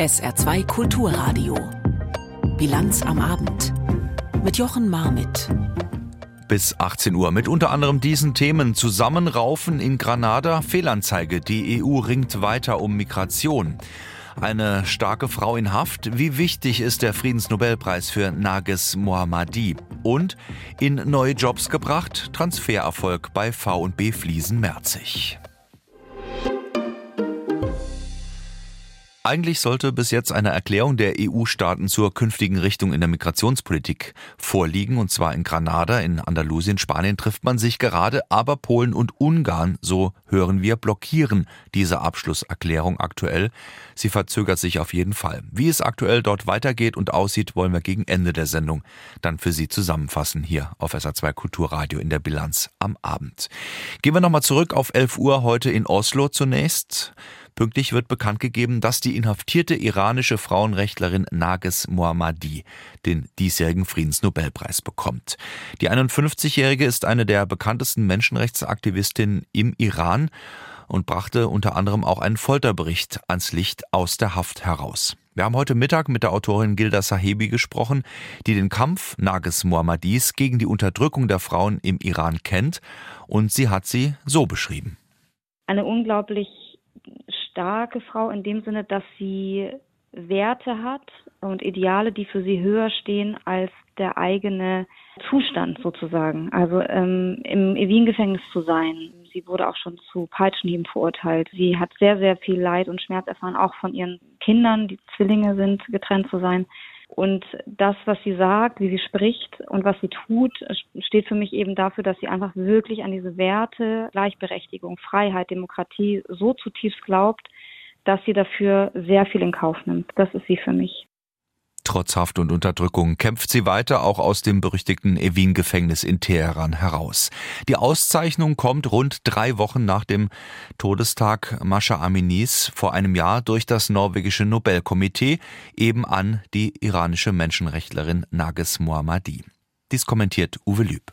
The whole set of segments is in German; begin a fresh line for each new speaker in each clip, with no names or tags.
SR2 Kulturradio. Bilanz am Abend. Mit Jochen Marmit.
Bis 18 Uhr mit unter anderem diesen Themen Zusammenraufen in Granada, Fehlanzeige, die EU ringt weiter um Migration. Eine starke Frau in Haft. Wie wichtig ist der Friedensnobelpreis für Nages Mohammadi? Und in neue Jobs gebracht, Transfererfolg bei V&B Fliesen Merzig. Eigentlich sollte bis jetzt eine Erklärung der EU-Staaten zur künftigen Richtung in der Migrationspolitik vorliegen, und zwar in Granada, in Andalusien, Spanien trifft man sich gerade, aber Polen und Ungarn, so hören wir, blockieren diese Abschlusserklärung aktuell. Sie verzögert sich auf jeden Fall. Wie es aktuell dort weitergeht und aussieht, wollen wir gegen Ende der Sendung dann für Sie zusammenfassen hier auf SA2 Kulturradio in der Bilanz am Abend. Gehen wir nochmal zurück auf 11 Uhr heute in Oslo zunächst. Pünktlich wird bekannt gegeben, dass die inhaftierte iranische Frauenrechtlerin Nages Mohammadi den diesjährigen Friedensnobelpreis bekommt. Die 51-Jährige ist eine der bekanntesten Menschenrechtsaktivistinnen im Iran und brachte unter anderem auch einen Folterbericht ans Licht aus der Haft heraus. Wir haben heute Mittag mit der Autorin Gilda Sahebi gesprochen, die den Kampf Nages Mohammadis gegen die Unterdrückung der Frauen im Iran kennt und sie hat sie so beschrieben.
Eine unglaublich starke Frau in dem Sinne, dass sie Werte hat und Ideale, die für sie höher stehen als der eigene Zustand sozusagen. Also ähm, im Wien-Gefängnis zu sein. Sie wurde auch schon zu Peitschenhieben verurteilt. Sie hat sehr, sehr viel Leid und Schmerz erfahren, auch von ihren Kindern, die Zwillinge sind, getrennt zu sein. Und das, was sie sagt, wie sie spricht und was sie tut, steht für mich eben dafür, dass sie einfach wirklich an diese Werte, Gleichberechtigung, Freiheit, Demokratie so zutiefst glaubt, dass sie dafür sehr viel in Kauf nimmt. Das ist sie für mich.
Trotz Haft und Unterdrückung kämpft sie weiter auch aus dem berüchtigten Evin-Gefängnis in Teheran heraus. Die Auszeichnung kommt rund drei Wochen nach dem Todestag Mascha Aminis vor einem Jahr durch das norwegische Nobelkomitee eben an die iranische Menschenrechtlerin Nages Mohammadi. Dies kommentiert Uwe Lüb.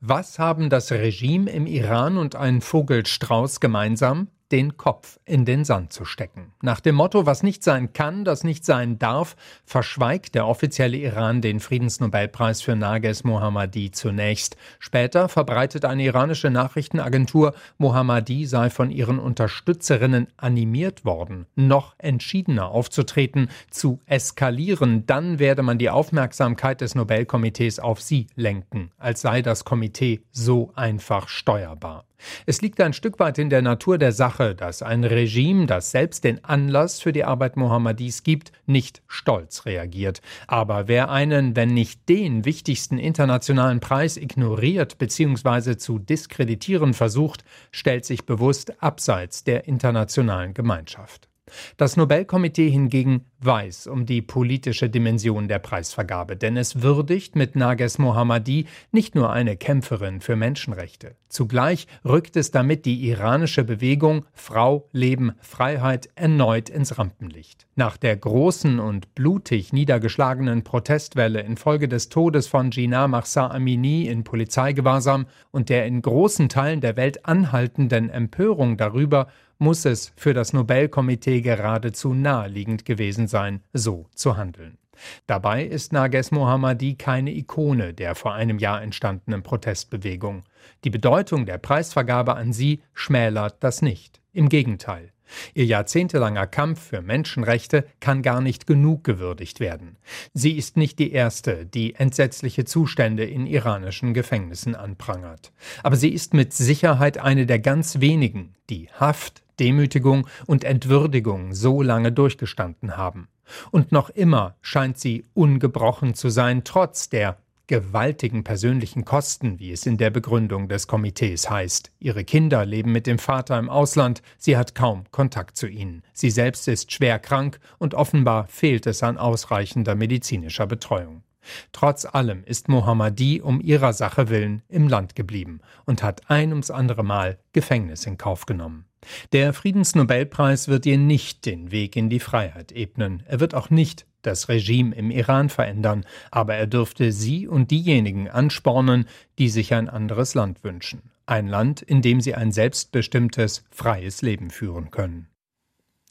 Was haben das Regime im Iran und ein Vogelstrauß gemeinsam? Den Kopf in den Sand zu stecken. Nach dem Motto, was nicht sein kann, das nicht sein darf, verschweigt der offizielle Iran den Friedensnobelpreis für Nages Mohammadi zunächst. Später verbreitet eine iranische Nachrichtenagentur, Mohammadi sei von ihren Unterstützerinnen animiert worden, noch entschiedener aufzutreten, zu eskalieren. Dann werde man die Aufmerksamkeit des Nobelkomitees auf sie lenken, als sei das Komitee so einfach steuerbar. Es liegt ein Stück weit in der Natur der Sache, dass ein Regime, das selbst den Anlass für die Arbeit Mohammadis gibt, nicht stolz reagiert. Aber wer einen, wenn nicht den wichtigsten internationalen Preis ignoriert bzw. zu diskreditieren versucht, stellt sich bewusst abseits der internationalen Gemeinschaft. Das Nobelkomitee hingegen weiß um die politische Dimension der Preisvergabe, denn es würdigt mit Nages Mohammadi nicht nur eine Kämpferin für Menschenrechte. Zugleich rückt es damit die iranische Bewegung Frau, Leben, Freiheit erneut ins Rampenlicht. Nach der großen und blutig niedergeschlagenen Protestwelle infolge des Todes von Gina Mahsa Amini in Polizeigewahrsam und der in großen Teilen der Welt anhaltenden Empörung darüber, muss es für das Nobelkomitee geradezu naheliegend gewesen sein, so zu handeln. Dabei ist Nages Mohammadi keine Ikone der vor einem Jahr entstandenen Protestbewegung. Die Bedeutung der Preisvergabe an sie schmälert das nicht. Im Gegenteil. Ihr jahrzehntelanger Kampf für Menschenrechte kann gar nicht genug gewürdigt werden. Sie ist nicht die erste, die entsetzliche Zustände in iranischen Gefängnissen anprangert. Aber sie ist mit Sicherheit eine der ganz wenigen, die Haft, Demütigung und Entwürdigung so lange durchgestanden haben. Und noch immer scheint sie ungebrochen zu sein, trotz der gewaltigen persönlichen Kosten, wie es in der Begründung des Komitees heißt. Ihre Kinder leben mit dem Vater im Ausland, sie hat kaum Kontakt zu ihnen. Sie selbst ist schwer krank und offenbar fehlt es an ausreichender medizinischer Betreuung. Trotz allem ist Mohammadi um ihrer Sache willen im Land geblieben und hat ein ums andere Mal Gefängnis in Kauf genommen. Der Friedensnobelpreis wird ihr nicht den Weg in die Freiheit ebnen. Er wird auch nicht das Regime im Iran verändern, aber er dürfte sie und diejenigen anspornen, die sich ein anderes Land wünschen. Ein Land, in dem sie ein selbstbestimmtes, freies Leben führen können.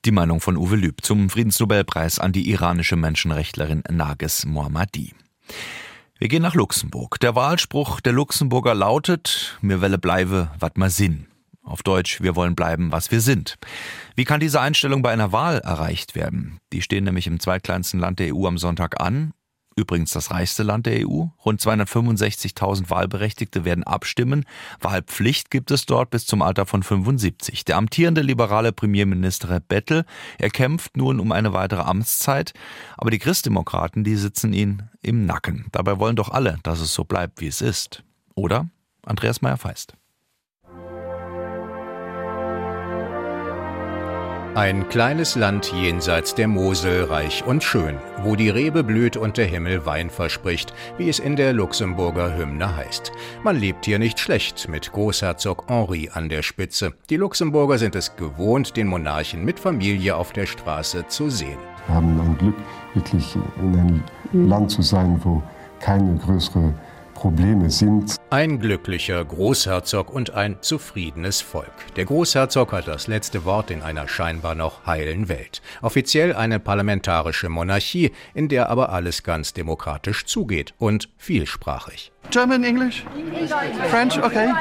Die Meinung von Uwe Lüb zum Friedensnobelpreis an die iranische Menschenrechtlerin Nages Mohammadi. Wir gehen nach Luxemburg. Der Wahlspruch der Luxemburger lautet, mir welle bleibe, wat ma sinn. Auf Deutsch, wir wollen bleiben, was wir sind. Wie kann diese Einstellung bei einer Wahl erreicht werden? Die stehen nämlich im zweitkleinsten Land der EU am Sonntag an übrigens das reichste Land der EU. Rund 265.000 Wahlberechtigte werden abstimmen. Wahlpflicht gibt es dort bis zum Alter von 75. Der amtierende liberale Premierminister Bettel, er kämpft nun um eine weitere Amtszeit, aber die Christdemokraten, die sitzen ihn im Nacken. Dabei wollen doch alle, dass es so bleibt, wie es ist. Oder? Andreas Meyer-Feist.
Ein kleines Land jenseits der Mosel, reich und schön, wo die Rebe blüht und der Himmel Wein verspricht, wie es in der Luxemburger Hymne heißt. Man lebt hier nicht schlecht, mit Großherzog Henri an der Spitze. Die Luxemburger sind es gewohnt, den Monarchen mit Familie auf der Straße zu sehen.
Wir haben ein Glück, wirklich in einem Land zu sein, wo keine größere Probleme sind.
Ein glücklicher Großherzog und ein zufriedenes Volk. Der Großherzog hat das letzte Wort in einer scheinbar noch heilen Welt. Offiziell eine parlamentarische Monarchie, in der aber alles ganz demokratisch zugeht und vielsprachig.
German, English? French, okay.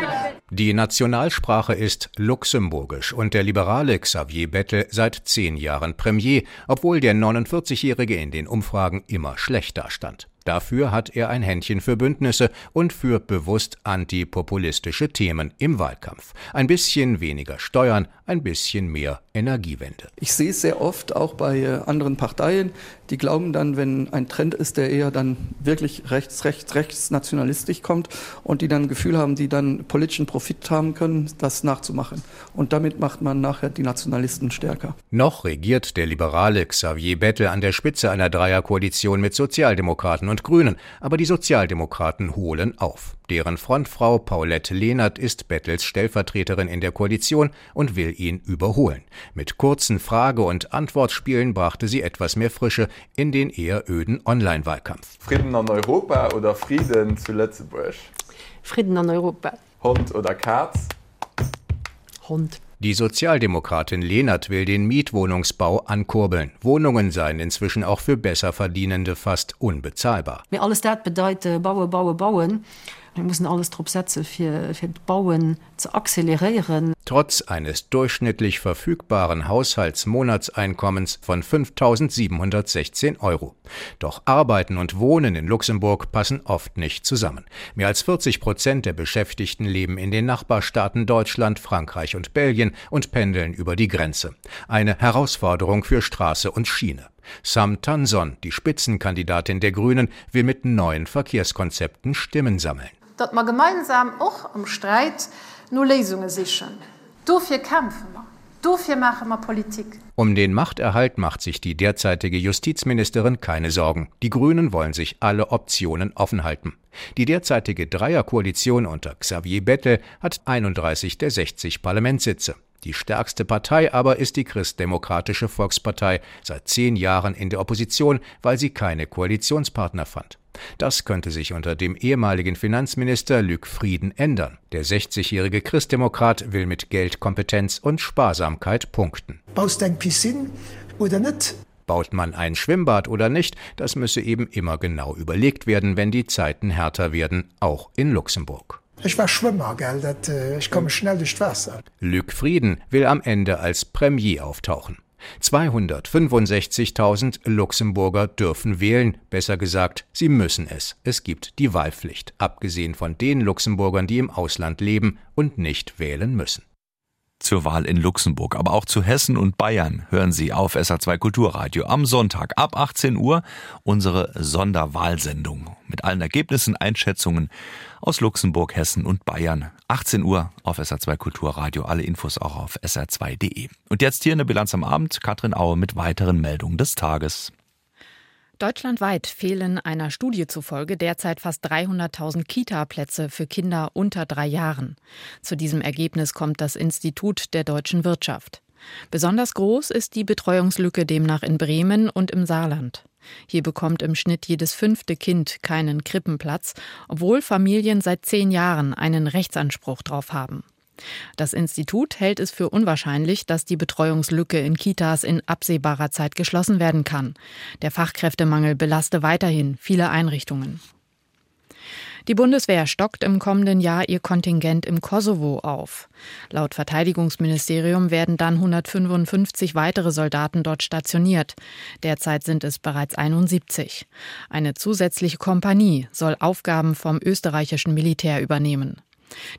Die Nationalsprache ist Luxemburgisch und der liberale Xavier Bettel seit zehn Jahren Premier, obwohl der 49-Jährige in den Umfragen immer schlecht dastand. Dafür hat er ein Händchen für Bündnisse und für bewusst antipopulistische Themen im Wahlkampf. Ein bisschen weniger Steuern, ein bisschen mehr Energiewende.
Ich sehe es sehr oft auch bei äh, anderen Parteien, die glauben dann, wenn ein Trend ist, der eher dann wirklich rechts, rechts, rechts nationalistisch kommt und die dann ein Gefühl haben, die dann politischen Profit haben können, das nachzumachen. Und damit macht man nachher die Nationalisten stärker.
Noch regiert der liberale Xavier Bettel an der Spitze einer Dreierkoalition mit Sozialdemokraten und Grünen, aber die Sozialdemokraten holen auf. Deren Frontfrau Paulette Lehnert ist Bettels Stellvertreterin in der Koalition und will ihn überholen. Mit kurzen Frage- und Antwortspielen brachte sie etwas mehr Frische in den eher öden Online-Wahlkampf.
Frieden an Europa oder Frieden zu Lützeburg?
Frieden an Europa.
Hund oder Katz?
Hund.
Die Sozialdemokratin Lehnert will den Mietwohnungsbau ankurbeln. Wohnungen seien inzwischen auch für Besserverdienende fast unbezahlbar.
Mir alles dat bedeutet baue, baue, bauen. Wir müssen alles drauf setzen für, für Bauen zu accelerieren.
Trotz eines durchschnittlich verfügbaren Haushaltsmonatseinkommens von 5.716 Euro. Doch Arbeiten und Wohnen in Luxemburg passen oft nicht zusammen. Mehr als 40 Prozent der Beschäftigten leben in den Nachbarstaaten Deutschland, Frankreich und Belgien und pendeln über die Grenze. Eine Herausforderung für Straße und Schiene. Sam Tanson, die Spitzenkandidatin der Grünen, will mit neuen Verkehrskonzepten Stimmen sammeln.
Dat man gemeinsam auch am Streit nur Lesungen sichern. Dofir kämpfen wir. Dofir machen wir Politik.
Um den Machterhalt macht sich die derzeitige Justizministerin keine Sorgen. Die Grünen wollen sich alle Optionen offen halten. Die derzeitige Dreierkoalition unter Xavier Bettel hat 31 der 60 Parlamentssitze. Die stärkste Partei aber ist die Christdemokratische Volkspartei, seit zehn Jahren in der Opposition, weil sie keine Koalitionspartner fand. Das könnte sich unter dem ehemaligen Finanzminister Luc Frieden ändern. Der 60-jährige Christdemokrat will mit Geldkompetenz und Sparsamkeit punkten.
Baust ein Piscin oder nicht?
Baut man ein Schwimmbad oder nicht, das müsse eben immer genau überlegt werden, wenn die Zeiten härter werden, auch in Luxemburg.
Ich war Schwimmer, gell? Das, äh, ich komme schnell durch Wasser.
Luc Frieden will am Ende als Premier auftauchen. 265.000 Luxemburger dürfen wählen, besser gesagt, sie müssen es. Es gibt die Wahlpflicht, abgesehen von den Luxemburgern, die im Ausland leben und nicht wählen müssen
zur Wahl in Luxemburg, aber auch zu Hessen und Bayern hören Sie auf SA2 Kulturradio am Sonntag ab 18 Uhr unsere Sonderwahlsendung mit allen Ergebnissen, Einschätzungen aus Luxemburg, Hessen und Bayern. 18 Uhr auf SA2 Kulturradio, alle Infos auch auf sr2.de. Und jetzt hier eine Bilanz am Abend, Katrin Aue mit weiteren Meldungen des Tages.
Deutschlandweit fehlen einer Studie zufolge derzeit fast 300.000 Kita-Plätze für Kinder unter drei Jahren. Zu diesem Ergebnis kommt das Institut der deutschen Wirtschaft. Besonders groß ist die Betreuungslücke demnach in Bremen und im Saarland. Hier bekommt im Schnitt jedes fünfte Kind keinen Krippenplatz, obwohl Familien seit zehn Jahren einen Rechtsanspruch drauf haben. Das Institut hält es für unwahrscheinlich, dass die Betreuungslücke in Kitas in absehbarer Zeit geschlossen werden kann. Der Fachkräftemangel belaste weiterhin viele Einrichtungen. Die Bundeswehr stockt im kommenden Jahr ihr Kontingent im Kosovo auf. Laut Verteidigungsministerium werden dann 155 weitere Soldaten dort stationiert. Derzeit sind es bereits 71. Eine zusätzliche Kompanie soll Aufgaben vom österreichischen Militär übernehmen.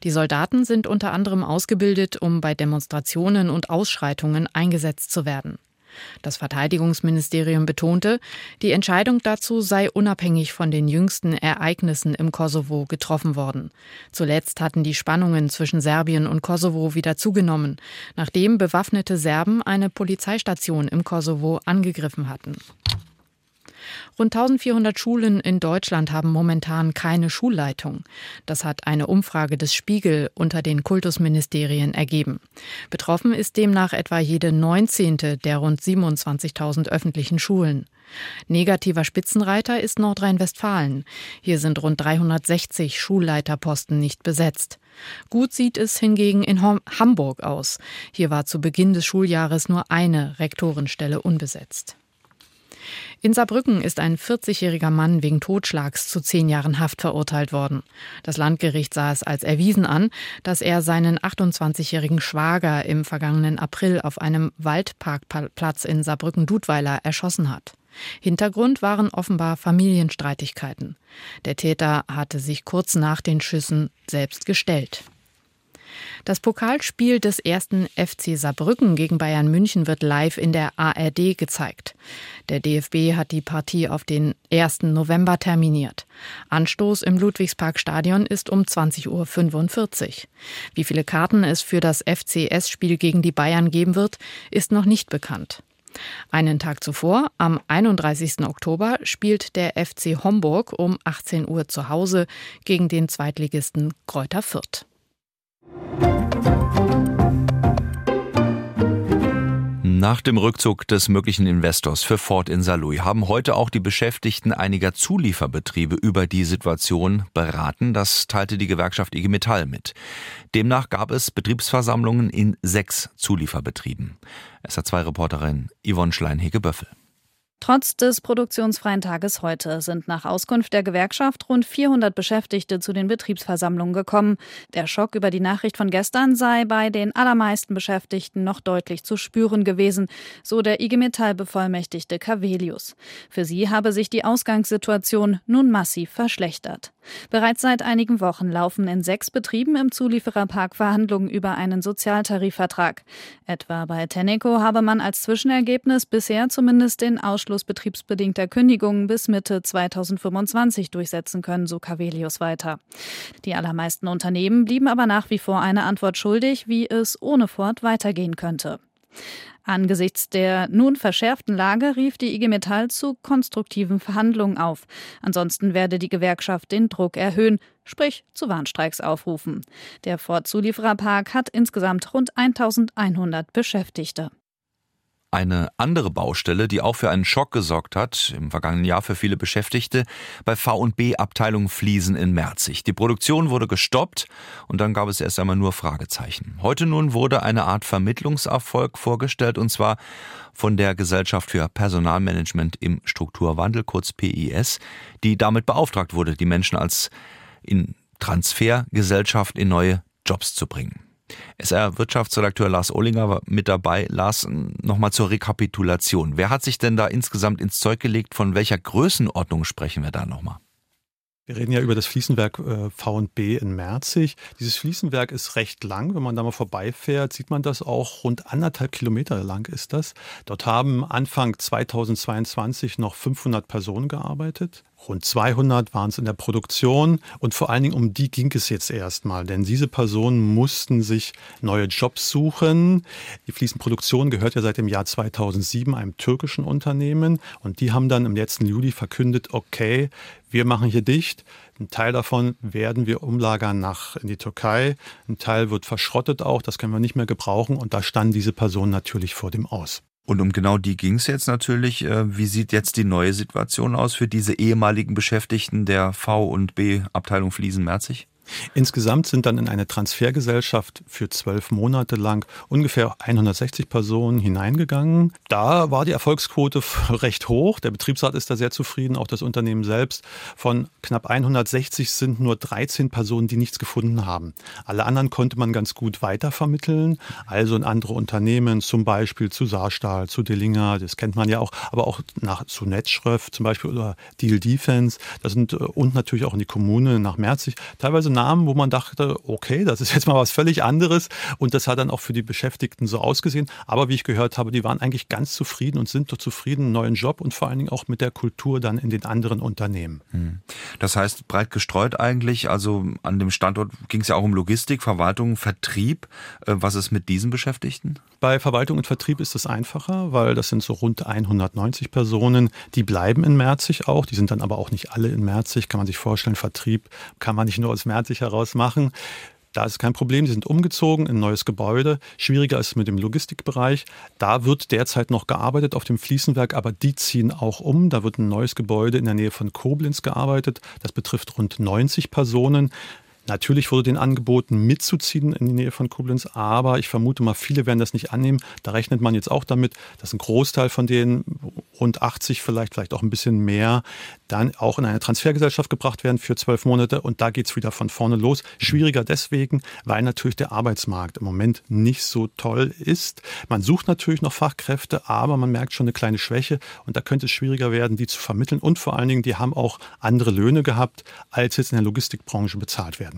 Die Soldaten sind unter anderem ausgebildet, um bei Demonstrationen und Ausschreitungen eingesetzt zu werden. Das Verteidigungsministerium betonte, die Entscheidung dazu sei unabhängig von den jüngsten Ereignissen im Kosovo getroffen worden. Zuletzt hatten die Spannungen zwischen Serbien und Kosovo wieder zugenommen, nachdem bewaffnete Serben eine Polizeistation im Kosovo angegriffen hatten. Rund 1400 Schulen in Deutschland haben momentan keine Schulleitung. Das hat eine Umfrage des Spiegel unter den Kultusministerien ergeben. Betroffen ist demnach etwa jede 19. der rund 27.000 öffentlichen Schulen. Negativer Spitzenreiter ist Nordrhein-Westfalen. Hier sind rund 360 Schulleiterposten nicht besetzt. Gut sieht es hingegen in Hamburg aus. Hier war zu Beginn des Schuljahres nur eine Rektorenstelle unbesetzt. In Saarbrücken ist ein 40-jähriger Mann wegen Totschlags zu zehn Jahren Haft verurteilt worden. Das Landgericht sah es als erwiesen an, dass er seinen 28-jährigen Schwager im vergangenen April auf einem Waldparkplatz in Saarbrücken-Dudweiler erschossen hat. Hintergrund waren offenbar Familienstreitigkeiten. Der Täter hatte sich kurz nach den Schüssen selbst gestellt. Das Pokalspiel des ersten FC Saarbrücken gegen Bayern München wird live in der ARD gezeigt. Der DFB hat die Partie auf den 1. November terminiert. Anstoß im Ludwigsparkstadion ist um 20.45 Uhr. Wie viele Karten es für das FCS-Spiel gegen die Bayern geben wird, ist noch nicht bekannt. Einen Tag zuvor, am 31. Oktober, spielt der FC Homburg um 18 Uhr zu Hause gegen den Zweitligisten Kräuter Fürth.
Nach dem Rückzug des möglichen Investors für Ford in Saarlouis haben heute auch die Beschäftigten einiger Zulieferbetriebe über die Situation beraten. Das teilte die Gewerkschaft IG Metall mit. Demnach gab es Betriebsversammlungen in sechs Zulieferbetrieben. SA2-Reporterin Yvonne Schleinhege-Böffel.
Trotz des produktionsfreien Tages heute sind nach Auskunft der Gewerkschaft rund 400 Beschäftigte zu den Betriebsversammlungen gekommen. Der Schock über die Nachricht von gestern sei bei den allermeisten Beschäftigten noch deutlich zu spüren gewesen, so der IG Metall Bevollmächtigte Cavelius. Für sie habe sich die Ausgangssituation nun massiv verschlechtert. Bereits seit einigen Wochen laufen in sechs Betrieben im Zuliefererpark Verhandlungen über einen Sozialtarifvertrag. Etwa bei Tenneco habe man als Zwischenergebnis bisher zumindest den Ausschluss betriebsbedingter Kündigungen bis Mitte 2025 durchsetzen können, so Cavelius weiter. Die allermeisten Unternehmen blieben aber nach wie vor eine Antwort schuldig, wie es ohne Fort weitergehen könnte. Angesichts der nun verschärften Lage rief die IG Metall zu konstruktiven Verhandlungen auf. Ansonsten werde die Gewerkschaft den Druck erhöhen, sprich zu Warnstreiks aufrufen. Der Ford-Zuliefererpark hat insgesamt rund 1100 Beschäftigte.
Eine andere Baustelle, die auch für einen Schock gesorgt hat, im vergangenen Jahr für viele Beschäftigte, bei V&B Abteilung Fliesen in Merzig. Die Produktion wurde gestoppt und dann gab es erst einmal nur Fragezeichen. Heute nun wurde eine Art Vermittlungserfolg vorgestellt und zwar von der Gesellschaft für Personalmanagement im Strukturwandel, kurz PIS, die damit beauftragt wurde, die Menschen als in Transfergesellschaft in neue Jobs zu bringen. SR-Wirtschaftsredakteur Lars Ohlinger war mit dabei. Lars, nochmal zur Rekapitulation. Wer hat sich denn da insgesamt ins Zeug gelegt? Von welcher Größenordnung sprechen wir da nochmal?
Wir reden ja über das Fliesenwerk äh, V&B in Merzig. Dieses Fliesenwerk ist recht lang. Wenn man da mal vorbeifährt, sieht man das auch. Rund anderthalb Kilometer lang ist das. Dort haben Anfang 2022 noch 500 Personen gearbeitet. Rund 200 waren es in der Produktion und vor allen Dingen um die ging es jetzt erstmal, denn diese Personen mussten sich neue Jobs suchen. Die Fliesenproduktion gehört ja seit dem Jahr 2007 einem türkischen Unternehmen und die haben dann im letzten Juli verkündet, okay, wir machen hier dicht. Ein Teil davon werden wir umlagern nach in die Türkei. Ein Teil wird verschrottet auch, das können wir nicht mehr gebrauchen und da standen diese Personen natürlich vor dem Aus.
Und um genau die ging es jetzt natürlich. Äh, wie sieht jetzt die neue Situation aus für diese ehemaligen Beschäftigten der V und B Abteilung Fliesen Merzig?
Insgesamt sind dann in eine Transfergesellschaft für zwölf Monate lang ungefähr 160 Personen hineingegangen. Da war die Erfolgsquote recht hoch. Der Betriebsrat ist da sehr zufrieden, auch das Unternehmen selbst. Von knapp 160 sind nur 13 Personen, die nichts gefunden haben. Alle anderen konnte man ganz gut weitervermitteln, also in andere Unternehmen, zum Beispiel zu Saarstahl, zu Dellinger, das kennt man ja auch, aber auch nach zu Netzschrift zum Beispiel oder Deal Defense, das sind äh, und natürlich auch in die Kommune nach Merzig, teilweise Namen, wo man dachte, okay, das ist jetzt mal was völlig anderes und das hat dann auch für die Beschäftigten so ausgesehen. Aber wie ich gehört habe, die waren eigentlich ganz zufrieden und sind doch zufrieden, neuen Job und vor allen Dingen auch mit der Kultur dann in den anderen Unternehmen. Hm.
Das heißt, breit gestreut eigentlich, also an dem Standort ging es ja auch um Logistik, Verwaltung, Vertrieb. Äh, was ist mit diesen Beschäftigten?
Bei Verwaltung und Vertrieb ist es einfacher, weil das sind so rund 190 Personen, die bleiben in Merzig auch. Die sind dann aber auch nicht alle in Merzig, kann man sich vorstellen. Vertrieb kann man nicht nur aus Merzig heraus machen. Da ist kein Problem, die sind umgezogen in ein neues Gebäude. Schwieriger ist es mit dem Logistikbereich. Da wird derzeit noch gearbeitet auf dem Fließenwerk, aber die ziehen auch um. Da wird ein neues Gebäude in der Nähe von Koblenz gearbeitet. Das betrifft rund 90 Personen. Natürlich wurde den angeboten, mitzuziehen in die Nähe von Koblenz, aber ich vermute mal, viele werden das nicht annehmen. Da rechnet man jetzt auch damit, dass ein Großteil von denen, rund 80 vielleicht, vielleicht auch ein bisschen mehr, dann auch in eine Transfergesellschaft gebracht werden für zwölf Monate und da geht es wieder von vorne los. Schwieriger deswegen, weil natürlich der Arbeitsmarkt im Moment nicht so toll ist. Man sucht natürlich noch Fachkräfte, aber man merkt schon eine kleine Schwäche und da könnte es schwieriger werden, die zu vermitteln und vor allen Dingen, die haben auch andere Löhne gehabt, als jetzt in der Logistikbranche bezahlt werden.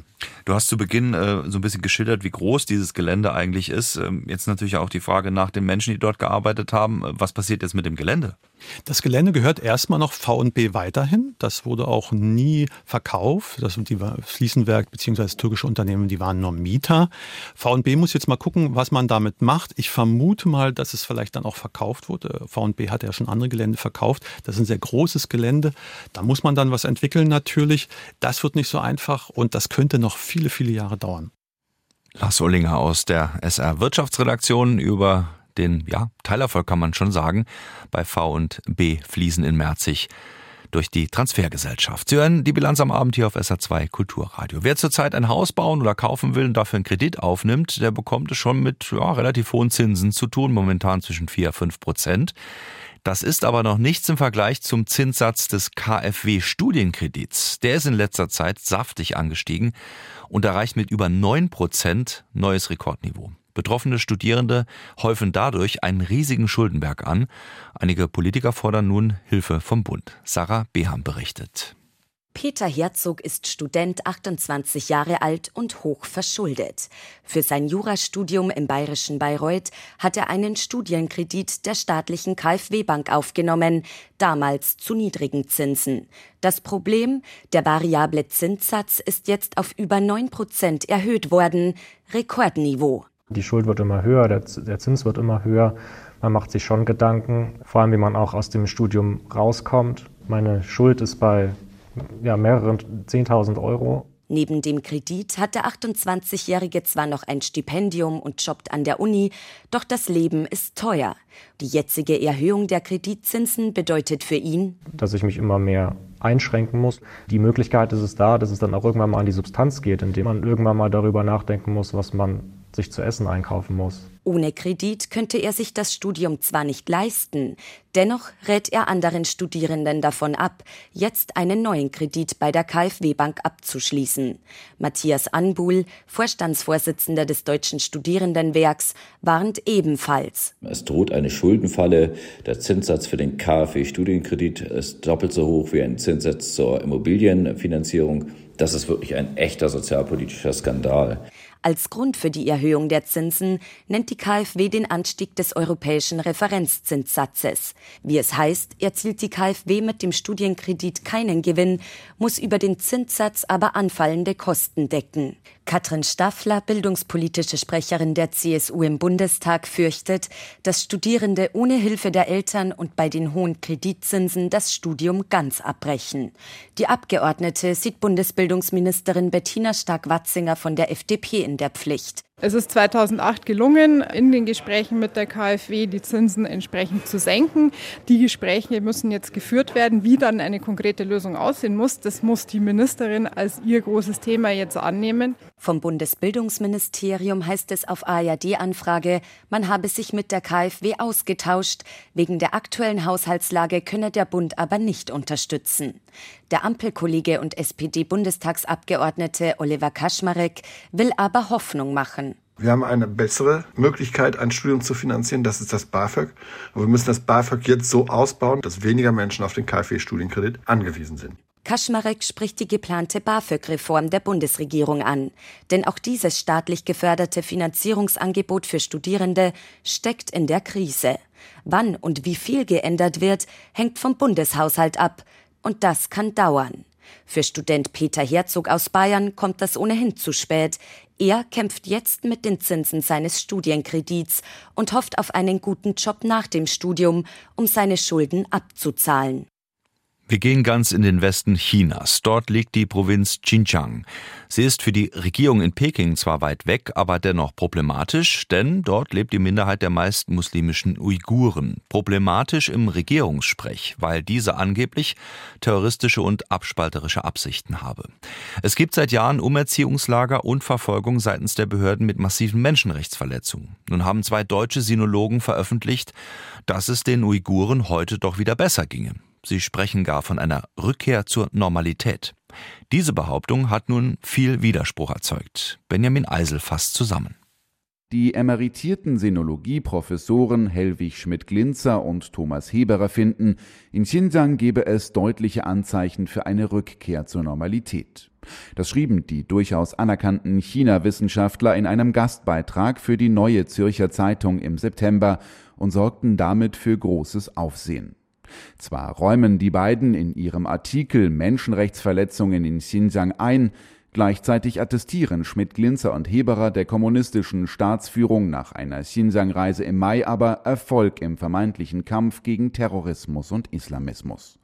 Du hast zu Beginn äh, so ein bisschen geschildert, wie groß dieses Gelände eigentlich ist. Ähm, jetzt natürlich auch die Frage nach den Menschen, die dort gearbeitet haben. Was passiert jetzt mit dem Gelände?
Das Gelände gehört erstmal noch V&B weiterhin. Das wurde auch nie verkauft. Das sind die Fließenwerk bzw. türkische Unternehmen, die waren nur Mieter. V&B muss jetzt mal gucken, was man damit macht. Ich vermute mal, dass es vielleicht dann auch verkauft wurde. V&B hat ja schon andere Gelände verkauft. Das ist ein sehr großes Gelände. Da muss man dann was entwickeln natürlich. Das wird nicht so einfach und das könnte noch viele, viele Jahre dauern.
Lars Ollinger aus der SR Wirtschaftsredaktion über den ja, Teilerfolg kann man schon sagen, bei V und B Fliesen in Merzig durch die Transfergesellschaft. Sie hören die Bilanz am Abend hier auf SA2 Kulturradio. Wer zurzeit ein Haus bauen oder kaufen will und dafür einen Kredit aufnimmt, der bekommt es schon mit ja, relativ hohen Zinsen zu tun, momentan zwischen 4 und 5 Prozent. Das ist aber noch nichts im Vergleich zum Zinssatz des KfW Studienkredits. Der ist in letzter Zeit saftig angestiegen und erreicht mit über 9 Prozent neues Rekordniveau. Betroffene Studierende häufen dadurch einen riesigen Schuldenberg an. Einige Politiker fordern nun Hilfe vom Bund. Sarah Beham berichtet.
Peter Herzog ist Student, 28 Jahre alt und hoch verschuldet. Für sein Jurastudium im bayerischen Bayreuth hat er einen Studienkredit der staatlichen KfW-Bank aufgenommen, damals zu niedrigen Zinsen. Das Problem, der variable Zinssatz ist jetzt auf über 9 Prozent erhöht worden, Rekordniveau.
Die Schuld wird immer höher, der, der Zins wird immer höher. Man macht sich schon Gedanken, vor allem wie man auch aus dem Studium rauskommt. Meine Schuld ist bei ja, mehreren 10.000 Euro.
Neben dem Kredit hat der 28-Jährige zwar noch ein Stipendium und jobbt an der Uni, doch das Leben ist teuer. Die jetzige Erhöhung der Kreditzinsen bedeutet für ihn,
dass ich mich immer mehr einschränken muss. Die Möglichkeit ist es da, dass es dann auch irgendwann mal an die Substanz geht, indem man irgendwann mal darüber nachdenken muss, was man sich zu essen einkaufen muss.
Ohne Kredit könnte er sich das Studium zwar nicht leisten, dennoch rät er anderen Studierenden davon ab, jetzt einen neuen Kredit bei der KfW Bank abzuschließen. Matthias Anbuhl, Vorstandsvorsitzender des Deutschen Studierendenwerks, warnt ebenfalls.
Es droht eine Schuldenfalle. Der Zinssatz für den KfW Studienkredit ist doppelt so hoch wie ein Zinssatz zur Immobilienfinanzierung. Das ist wirklich ein echter sozialpolitischer Skandal.
Als Grund für die Erhöhung der Zinsen nennt die KfW den Anstieg des europäischen Referenzzinssatzes. Wie es heißt, erzielt die KfW mit dem Studienkredit keinen Gewinn, muss über den Zinssatz aber anfallende Kosten decken. Katrin Staffler, bildungspolitische Sprecherin der CSU im Bundestag, fürchtet, dass Studierende ohne Hilfe der Eltern und bei den hohen Kreditzinsen das Studium ganz abbrechen. Die Abgeordnete sieht Bundesbildungsministerin Bettina Stark-Watzinger von der FDP in der Pflicht.
Es ist 2008 gelungen, in den Gesprächen mit der KfW die Zinsen entsprechend zu senken. Die Gespräche müssen jetzt geführt werden, wie dann eine konkrete Lösung aussehen muss. Das muss die Ministerin als ihr großes Thema jetzt annehmen.
Vom Bundesbildungsministerium heißt es auf ARD-Anfrage, man habe sich mit der KfW ausgetauscht. Wegen der aktuellen Haushaltslage könne der Bund aber nicht unterstützen. Der Ampelkollege und SPD-Bundestagsabgeordnete Oliver Kaschmarek will aber Hoffnung machen.
Wir haben eine bessere Möglichkeit, ein Studium zu finanzieren, das ist das BAföG. Und wir müssen das BAföG jetzt so ausbauen, dass weniger Menschen auf den KfW-Studienkredit angewiesen sind.
Kaschmarek spricht die geplante BAföG-Reform der Bundesregierung an. Denn auch dieses staatlich geförderte Finanzierungsangebot für Studierende steckt in der Krise. Wann und wie viel geändert wird, hängt vom Bundeshaushalt ab. Und das kann dauern. Für Student Peter Herzog aus Bayern kommt das ohnehin zu spät. Er kämpft jetzt mit den Zinsen seines Studienkredits und hofft auf einen guten Job nach dem Studium, um seine Schulden abzuzahlen.
Wir gehen ganz in den Westen Chinas. Dort liegt die Provinz Xinjiang. Sie ist für die Regierung in Peking zwar weit weg, aber dennoch problematisch, denn dort lebt die Minderheit der meisten muslimischen Uiguren. Problematisch im Regierungssprech, weil diese angeblich terroristische und abspalterische Absichten habe. Es gibt seit Jahren Umerziehungslager und Verfolgung seitens der Behörden mit massiven Menschenrechtsverletzungen. Nun haben zwei deutsche Sinologen veröffentlicht, dass es den Uiguren heute doch wieder besser ginge. Sie sprechen gar von einer Rückkehr zur Normalität. Diese Behauptung hat nun viel Widerspruch erzeugt. Benjamin Eisel fasst zusammen.
Die emeritierten Sinologie-Professoren Helwig Schmidt-Glinzer und Thomas Heberer finden, in Xinjiang gebe es deutliche Anzeichen für eine Rückkehr zur Normalität. Das schrieben die durchaus anerkannten China-Wissenschaftler in einem Gastbeitrag für die Neue Zürcher Zeitung im September und sorgten damit für großes Aufsehen. Zwar räumen die beiden in ihrem Artikel Menschenrechtsverletzungen in Xinjiang ein, Gleichzeitig attestieren Schmidt-Glinzer und Heberer der kommunistischen Staatsführung nach einer Xinjiang-Reise im Mai aber Erfolg im vermeintlichen Kampf gegen Terrorismus und Islamismus.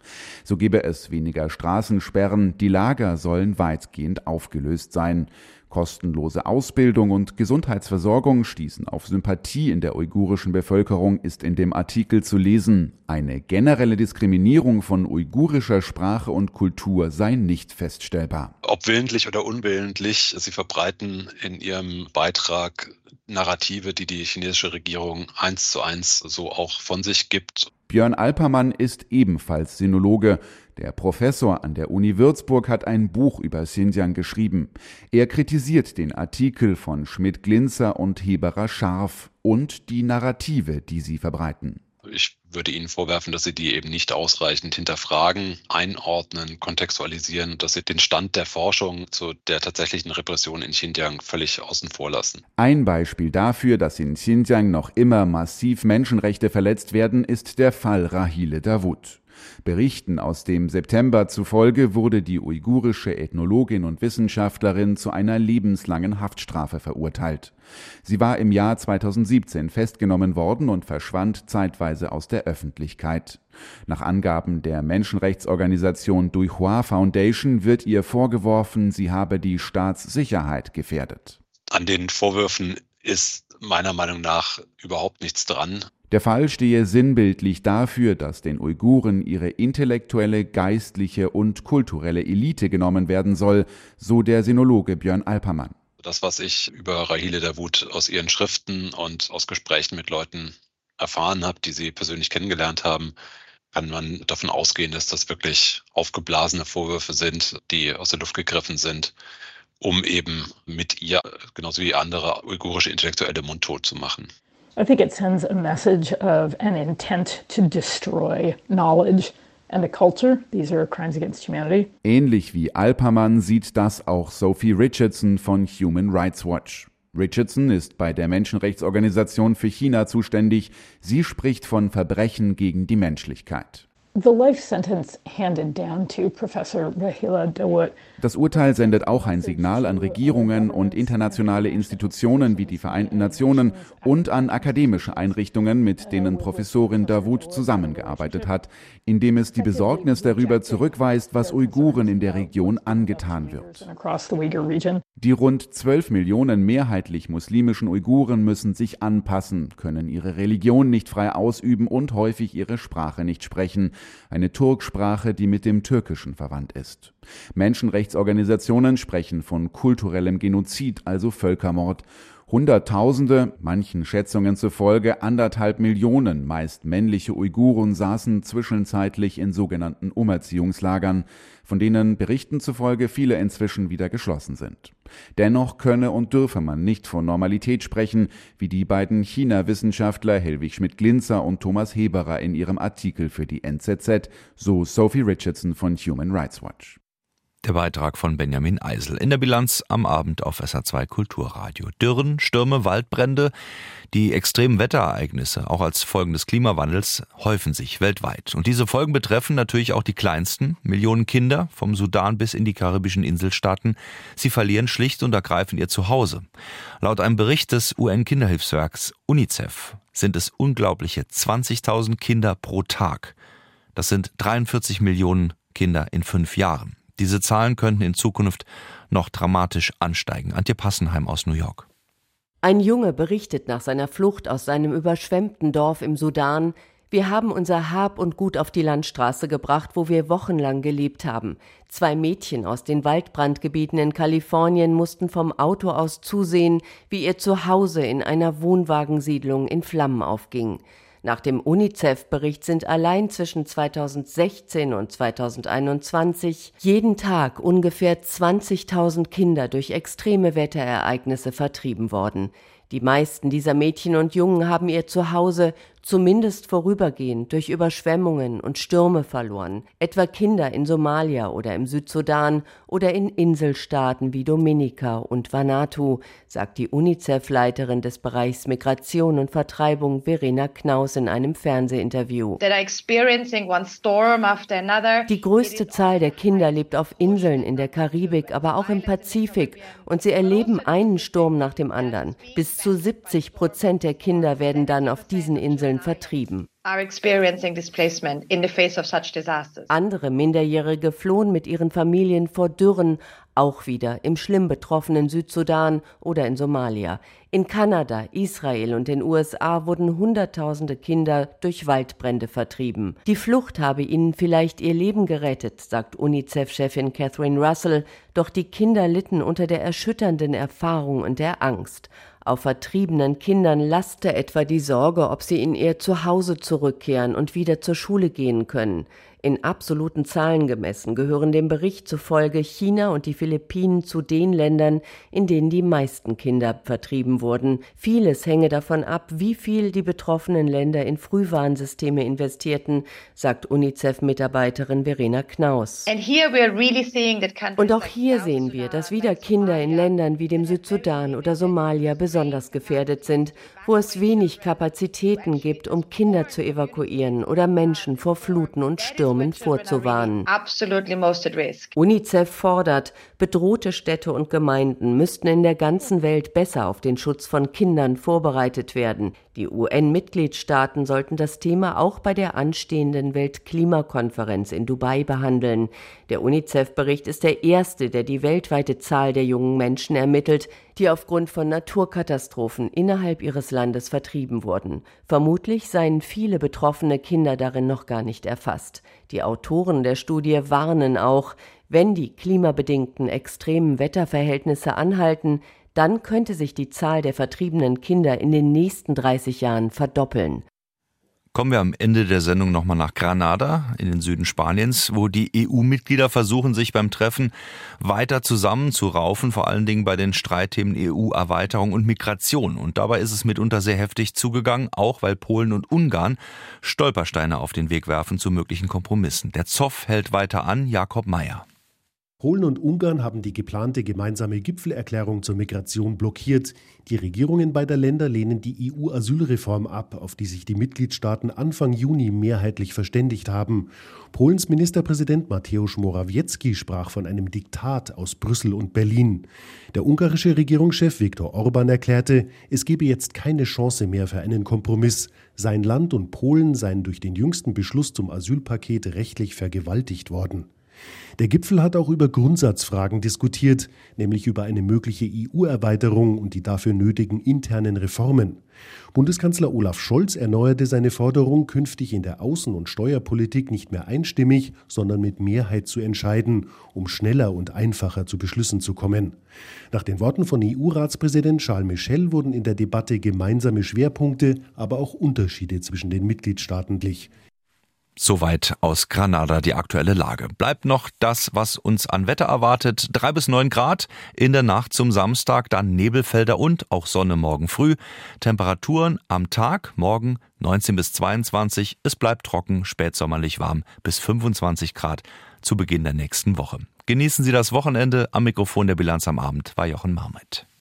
So gebe es weniger Straßensperren, die Lager sollen weitgehend aufgelöst sein. Kostenlose Ausbildung und Gesundheitsversorgung stießen auf Sympathie in der uigurischen Bevölkerung, ist in dem Artikel zu lesen. Eine generelle Diskriminierung von uigurischer Sprache und Kultur sei nicht feststellbar.
Ob willentlich oder unwillentlich, sie verbreiten in ihrem Beitrag Narrative, die die chinesische Regierung eins zu eins so auch von sich gibt.
Björn Alpermann ist ebenfalls Sinologe. Der Professor an der Uni Würzburg hat ein Buch über Xinjiang geschrieben. Er kritisiert den Artikel von Schmidt-Glinzer und Heberer scharf und die Narrative, die sie verbreiten.
Ich würde Ihnen vorwerfen, dass Sie die eben nicht ausreichend hinterfragen, einordnen, kontextualisieren, dass Sie den Stand der Forschung zu der tatsächlichen Repression in Xinjiang völlig außen vor lassen.
Ein Beispiel dafür, dass in Xinjiang noch immer massiv Menschenrechte verletzt werden, ist der Fall Rahile Davut. Berichten aus dem September zufolge wurde die uigurische Ethnologin und Wissenschaftlerin zu einer lebenslangen Haftstrafe verurteilt. Sie war im Jahr 2017 festgenommen worden und verschwand zeitweise aus der Öffentlichkeit. Nach Angaben der Menschenrechtsorganisation Duihua Foundation wird ihr vorgeworfen, sie habe die Staatssicherheit gefährdet.
An den Vorwürfen ist meiner Meinung nach überhaupt nichts dran.
Der Fall stehe sinnbildlich dafür, dass den Uiguren ihre intellektuelle, geistliche und kulturelle Elite genommen werden soll, so der Sinologe Björn Alpermann.
Das, was ich über Rahile Davut aus ihren Schriften und aus Gesprächen mit Leuten erfahren habe, die sie persönlich kennengelernt haben, kann man davon ausgehen, dass das wirklich aufgeblasene Vorwürfe sind, die aus der Luft gegriffen sind, um eben mit ihr, genauso wie andere uigurische Intellektuelle mundtot zu machen.
I think it sends a message of an intent to destroy knowledge and a culture. These are crimes against humanity.
Ähnlich wie Alpermann sieht das auch Sophie Richardson von Human Rights Watch. Richardson ist bei der Menschenrechtsorganisation für China zuständig. Sie spricht von Verbrechen gegen die Menschlichkeit.
The life sentence handed down to Professor Rahila Dawood
das Urteil sendet auch ein Signal an Regierungen und internationale Institutionen wie die Vereinten Nationen und an akademische Einrichtungen, mit denen Professorin Dawood zusammengearbeitet hat, indem es die Besorgnis darüber zurückweist, was Uiguren in der Region angetan wird. Die rund 12 Millionen mehrheitlich muslimischen Uiguren müssen sich anpassen, können ihre Religion nicht frei ausüben und häufig ihre Sprache nicht sprechen, eine Turksprache, die mit dem Türkischen verwandt ist. Menschenrechtsorganisationen sprechen von kulturellem Genozid, also Völkermord. Hunderttausende, manchen Schätzungen zufolge anderthalb Millionen meist männliche Uiguren saßen zwischenzeitlich in sogenannten Umerziehungslagern, von denen Berichten zufolge viele inzwischen wieder geschlossen sind. Dennoch könne und dürfe man nicht von Normalität sprechen, wie die beiden China-Wissenschaftler Helwig Schmidt-Glinzer und Thomas Heberer in ihrem Artikel für die NZZ, so Sophie Richardson von Human Rights Watch.
Der Beitrag von Benjamin Eisel. In der Bilanz am Abend auf SA2 Kulturradio. Dürren, Stürme, Waldbrände, die extremen Wetterereignisse, auch als Folgen des Klimawandels, häufen sich weltweit. Und diese Folgen betreffen natürlich auch die kleinsten. Millionen Kinder, vom Sudan bis in die karibischen Inselstaaten. Sie verlieren schlicht und ergreifen ihr Zuhause. Laut einem Bericht des UN-Kinderhilfswerks UNICEF sind es unglaubliche 20.000 Kinder pro Tag. Das sind 43 Millionen Kinder in fünf Jahren. Diese Zahlen könnten in Zukunft noch dramatisch ansteigen. Antje Passenheim aus New York.
Ein Junge berichtet nach seiner Flucht aus seinem überschwemmten Dorf im Sudan, wir haben unser Hab und Gut auf die Landstraße gebracht, wo wir wochenlang gelebt haben. Zwei Mädchen aus den Waldbrandgebieten in Kalifornien mussten vom Auto aus zusehen, wie ihr Zuhause in einer Wohnwagensiedlung in Flammen aufging. Nach dem UNICEF-Bericht sind allein zwischen 2016 und 2021 jeden Tag ungefähr 20.000 Kinder durch extreme Wetterereignisse vertrieben worden. Die meisten dieser Mädchen und Jungen haben ihr Zuhause zumindest vorübergehend durch Überschwemmungen und Stürme verloren, etwa Kinder in Somalia oder im Südsudan oder in Inselstaaten wie Dominika und Vanuatu, sagt die UNICEF-Leiterin des Bereichs Migration und Vertreibung Verena Knaus in einem Fernsehinterview. Die größte Zahl der Kinder lebt auf Inseln in der Karibik, aber auch im Pazifik und sie erleben einen Sturm nach dem anderen. Bis zu 70 Prozent der Kinder werden dann auf diesen Inseln vertrieben. Andere Minderjährige flohen mit ihren Familien vor Dürren, auch wieder im schlimm betroffenen Südsudan oder in Somalia. In Kanada, Israel und den USA wurden Hunderttausende Kinder durch Waldbrände vertrieben. Die Flucht habe ihnen vielleicht ihr Leben gerettet, sagt UNICEF-Chefin Catherine Russell, doch die Kinder litten unter der erschütternden Erfahrung und der Angst. Auf vertriebenen Kindern laste etwa die Sorge, ob sie in ihr Zuhause zurückkehren und wieder zur Schule gehen können. In absoluten Zahlen gemessen gehören dem Bericht zufolge China und die Philippinen zu den Ländern, in denen die meisten Kinder vertrieben wurden. Vieles hänge davon ab, wie viel die betroffenen Länder in Frühwarnsysteme investierten, sagt UNICEF-Mitarbeiterin Verena Knaus. Und auch hier sehen wir, dass wieder Kinder in Ländern wie dem Südsudan oder Somalia besonders gefährdet sind, wo es wenig Kapazitäten gibt, um Kinder zu evakuieren oder Menschen vor Fluten und Stürmen Stürmen vorzuwarnen. UNICEF fordert, bedrohte Städte und Gemeinden müssten in der ganzen Welt besser auf den Schutz von Kindern vorbereitet werden. Die UN-Mitgliedstaaten sollten das Thema auch bei der anstehenden Weltklimakonferenz in Dubai behandeln. Der UNICEF-Bericht ist der erste, der die weltweite Zahl der jungen Menschen ermittelt, die aufgrund von Naturkatastrophen innerhalb ihres Landes vertrieben wurden. Vermutlich seien viele betroffene Kinder darin noch gar nicht erfasst. Die Autoren der Studie warnen auch, wenn die klimabedingten extremen Wetterverhältnisse anhalten, dann könnte sich die Zahl der vertriebenen Kinder in den nächsten 30 Jahren verdoppeln.
Kommen wir am Ende der Sendung nochmal nach Granada in den Süden Spaniens, wo die EU-Mitglieder versuchen, sich beim Treffen weiter zusammenzuraufen, vor allen Dingen bei den Streitthemen EU-Erweiterung und Migration. Und dabei ist es mitunter sehr heftig zugegangen, auch weil Polen und Ungarn Stolpersteine auf den Weg werfen zu möglichen Kompromissen. Der Zoff hält weiter an, Jakob Mayer.
Polen und Ungarn haben die geplante gemeinsame Gipfelerklärung zur Migration blockiert. Die Regierungen beider Länder lehnen die EU-Asylreform ab, auf die sich die Mitgliedstaaten Anfang Juni mehrheitlich verständigt haben. Polens Ministerpräsident Mateusz Morawiecki sprach von einem Diktat aus Brüssel und Berlin. Der ungarische Regierungschef Viktor Orban erklärte, es gebe jetzt keine Chance mehr für einen Kompromiss. Sein Land und Polen seien durch den jüngsten Beschluss zum Asylpaket rechtlich vergewaltigt worden. Der Gipfel hat auch über Grundsatzfragen diskutiert, nämlich über eine mögliche EU-Erweiterung und die dafür nötigen internen Reformen. Bundeskanzler Olaf Scholz erneuerte seine Forderung, künftig in der Außen- und Steuerpolitik nicht mehr einstimmig, sondern mit Mehrheit zu entscheiden, um schneller und einfacher zu Beschlüssen zu kommen. Nach den Worten von EU-Ratspräsident Charles Michel wurden in der Debatte gemeinsame Schwerpunkte, aber auch Unterschiede zwischen den Mitgliedstaaten glich.
Soweit aus Granada die aktuelle Lage. Bleibt noch das, was uns an Wetter erwartet. Drei bis neun Grad in der Nacht zum Samstag, dann Nebelfelder und auch Sonne morgen früh. Temperaturen am Tag morgen 19 bis 22. Es bleibt trocken, spätsommerlich warm bis 25 Grad zu Beginn der nächsten Woche. Genießen Sie das Wochenende. Am Mikrofon der Bilanz am Abend war Jochen Marmit.